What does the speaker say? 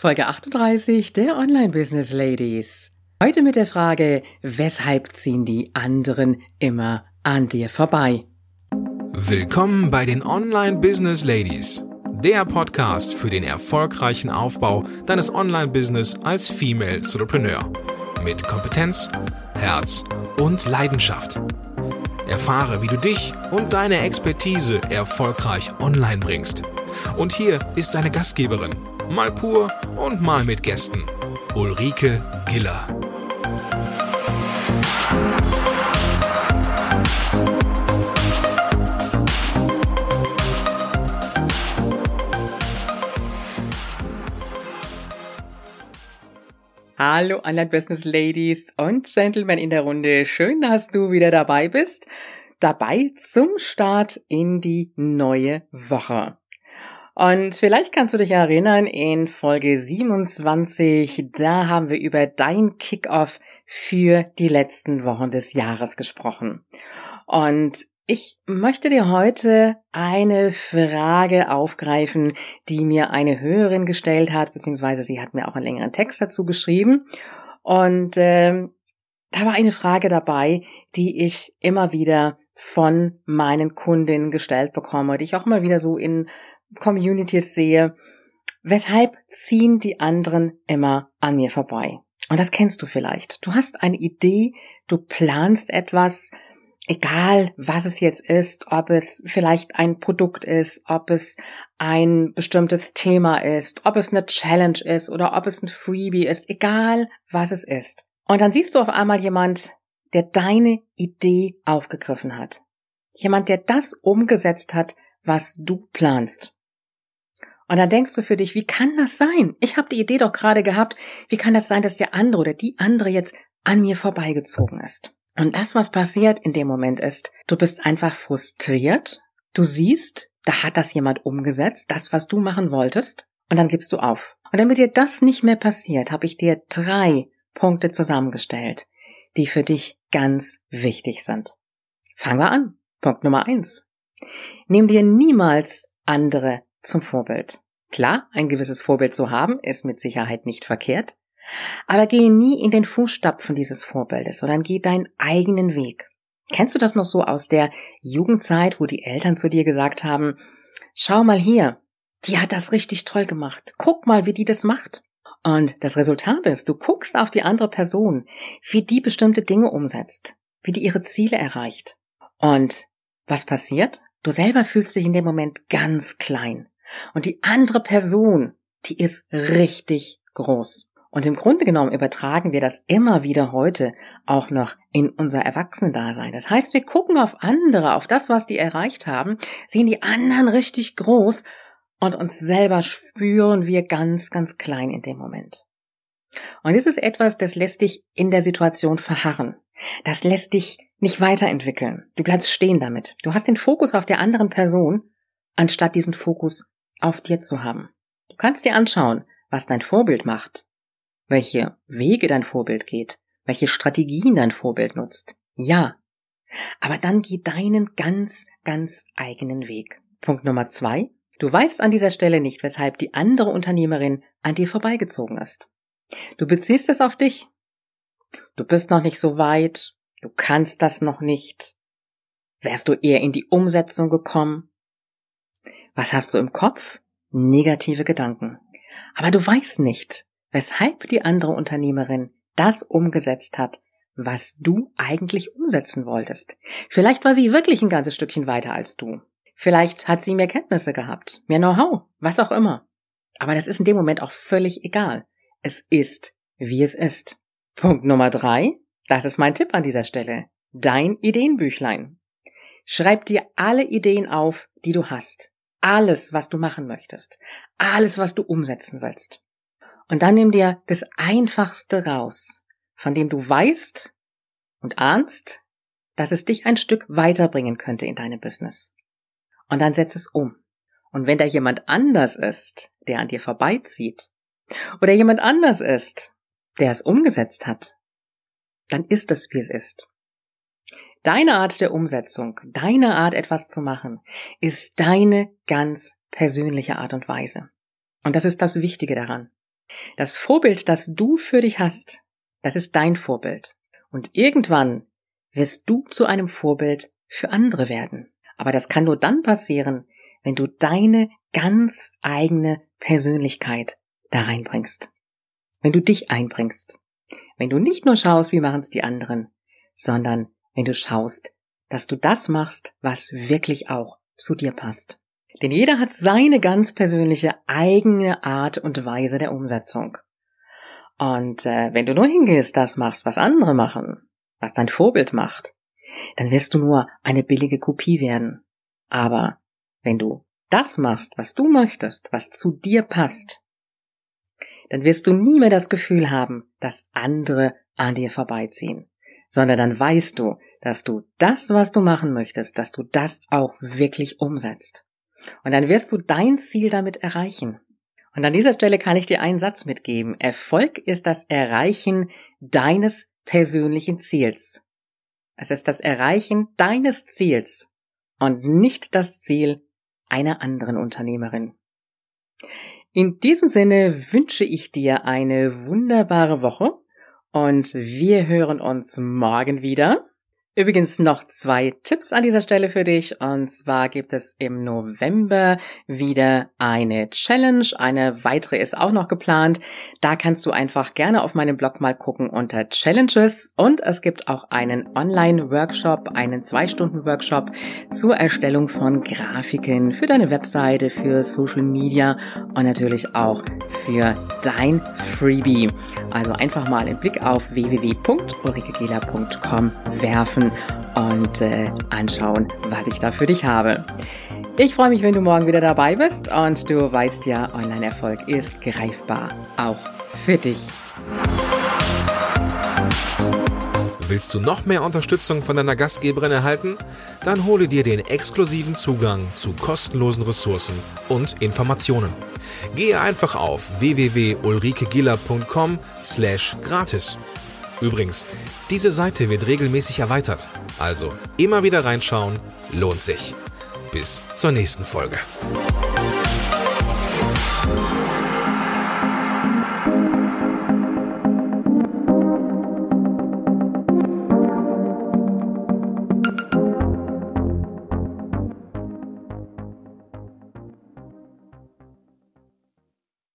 Folge 38 der Online Business Ladies. Heute mit der Frage, weshalb ziehen die anderen immer an dir vorbei? Willkommen bei den Online Business Ladies, der Podcast für den erfolgreichen Aufbau deines Online Business als Female Entrepreneur mit Kompetenz, Herz und Leidenschaft. Erfahre, wie du dich und deine Expertise erfolgreich online bringst. Und hier ist deine Gastgeberin, mal pur und mal mit Gästen, Ulrike Giller. Hallo Online Business Ladies und Gentlemen in der Runde. Schön, dass du wieder dabei bist. Dabei zum Start in die neue Woche. Und vielleicht kannst du dich erinnern, in Folge 27, da haben wir über dein Kickoff für die letzten Wochen des Jahres gesprochen. Und ich möchte dir heute eine Frage aufgreifen, die mir eine Hörerin gestellt hat, beziehungsweise sie hat mir auch einen längeren Text dazu geschrieben. Und äh, da war eine Frage dabei, die ich immer wieder von meinen Kundinnen gestellt bekomme, die ich auch immer wieder so in Communities sehe. Weshalb ziehen die anderen immer an mir vorbei? Und das kennst du vielleicht. Du hast eine Idee, du planst etwas, egal was es jetzt ist, ob es vielleicht ein Produkt ist, ob es ein bestimmtes Thema ist, ob es eine Challenge ist oder ob es ein Freebie ist, egal was es ist. Und dann siehst du auf einmal jemand, der deine Idee aufgegriffen hat. Jemand, der das umgesetzt hat, was du planst. Und dann denkst du für dich, wie kann das sein? Ich habe die Idee doch gerade gehabt. Wie kann das sein, dass der andere oder die andere jetzt an mir vorbeigezogen ist? Und das, was passiert in dem Moment ist, du bist einfach frustriert, du siehst, da hat das jemand umgesetzt, das, was du machen wolltest, und dann gibst du auf. Und damit dir das nicht mehr passiert, habe ich dir drei Punkte zusammengestellt, die für dich ganz wichtig sind. Fangen wir an. Punkt Nummer eins. Nimm dir niemals andere zum Vorbild. Klar, ein gewisses Vorbild zu haben, ist mit Sicherheit nicht verkehrt, aber gehe nie in den Fußstapfen dieses Vorbildes, sondern geh deinen eigenen Weg. Kennst du das noch so aus der Jugendzeit, wo die Eltern zu dir gesagt haben, schau mal hier, die hat das richtig toll gemacht. Guck mal, wie die das macht. Und das Resultat ist, du guckst auf die andere Person, wie die bestimmte Dinge umsetzt, wie die ihre Ziele erreicht. Und was passiert? Du selber fühlst dich in dem Moment ganz klein. Und die andere Person, die ist richtig groß. Und im Grunde genommen übertragen wir das immer wieder heute auch noch in unser Erwachsenendasein. Das heißt, wir gucken auf andere, auf das, was die erreicht haben, sehen die anderen richtig groß und uns selber spüren wir ganz, ganz klein in dem Moment. Und das ist etwas, das lässt dich in der Situation verharren. Das lässt dich nicht weiterentwickeln. Du bleibst stehen damit. Du hast den Fokus auf der anderen Person, anstatt diesen Fokus auf dir zu haben. Du kannst dir anschauen, was dein Vorbild macht, welche Wege dein Vorbild geht, welche Strategien dein Vorbild nutzt. Ja. Aber dann geh deinen ganz, ganz eigenen Weg. Punkt Nummer zwei. Du weißt an dieser Stelle nicht, weshalb die andere Unternehmerin an dir vorbeigezogen ist. Du beziehst es auf dich. Du bist noch nicht so weit. Du kannst das noch nicht. Wärst du eher in die Umsetzung gekommen? Was hast du im Kopf? Negative Gedanken. Aber du weißt nicht, weshalb die andere Unternehmerin das umgesetzt hat, was du eigentlich umsetzen wolltest. Vielleicht war sie wirklich ein ganzes Stückchen weiter als du. Vielleicht hat sie mehr Kenntnisse gehabt, mehr Know-how, was auch immer. Aber das ist in dem Moment auch völlig egal. Es ist, wie es ist. Punkt Nummer drei, das ist mein Tipp an dieser Stelle. Dein Ideenbüchlein. Schreib dir alle Ideen auf, die du hast. Alles, was du machen möchtest. Alles, was du umsetzen willst. Und dann nimm dir das Einfachste raus, von dem du weißt und ahnst, dass es dich ein Stück weiterbringen könnte in deinem Business. Und dann setz es um. Und wenn da jemand anders ist, der an dir vorbeizieht, oder jemand anders ist, der es umgesetzt hat, dann ist es, wie es ist. Deine Art der Umsetzung, deine Art etwas zu machen, ist deine ganz persönliche Art und Weise. Und das ist das Wichtige daran. Das Vorbild, das du für dich hast, das ist dein Vorbild. Und irgendwann wirst du zu einem Vorbild für andere werden. Aber das kann nur dann passieren, wenn du deine ganz eigene Persönlichkeit da reinbringst. Wenn du dich einbringst. Wenn du nicht nur schaust, wie machen es die anderen, sondern wenn du schaust, dass du das machst, was wirklich auch zu dir passt. Denn jeder hat seine ganz persönliche eigene Art und Weise der Umsetzung. Und äh, wenn du nur hingehst, das machst, was andere machen, was dein Vorbild macht, dann wirst du nur eine billige Kopie werden. Aber wenn du das machst, was du möchtest, was zu dir passt, dann wirst du nie mehr das Gefühl haben, dass andere an dir vorbeiziehen, sondern dann weißt du, dass du das, was du machen möchtest, dass du das auch wirklich umsetzt. Und dann wirst du dein Ziel damit erreichen. Und an dieser Stelle kann ich dir einen Satz mitgeben. Erfolg ist das Erreichen deines persönlichen Ziels. Es ist das Erreichen deines Ziels und nicht das Ziel einer anderen Unternehmerin. In diesem Sinne wünsche ich dir eine wunderbare Woche und wir hören uns morgen wieder. Übrigens noch zwei Tipps an dieser Stelle für dich. Und zwar gibt es im November wieder eine Challenge. Eine weitere ist auch noch geplant. Da kannst du einfach gerne auf meinem Blog mal gucken unter Challenges. Und es gibt auch einen Online-Workshop, einen Zwei-Stunden-Workshop zur Erstellung von Grafiken für deine Webseite, für Social Media und natürlich auch für dein Freebie. Also einfach mal einen Blick auf www.ulrikegela.com werfen und äh, anschauen, was ich da für dich habe. Ich freue mich, wenn du morgen wieder dabei bist und du weißt ja, Online-Erfolg ist greifbar, auch für dich. Willst du noch mehr Unterstützung von deiner Gastgeberin erhalten? Dann hole dir den exklusiven Zugang zu kostenlosen Ressourcen und Informationen. Gehe einfach auf www.ulrikegiller.com slash gratis. Übrigens, diese Seite wird regelmäßig erweitert, also immer wieder reinschauen, lohnt sich. Bis zur nächsten Folge.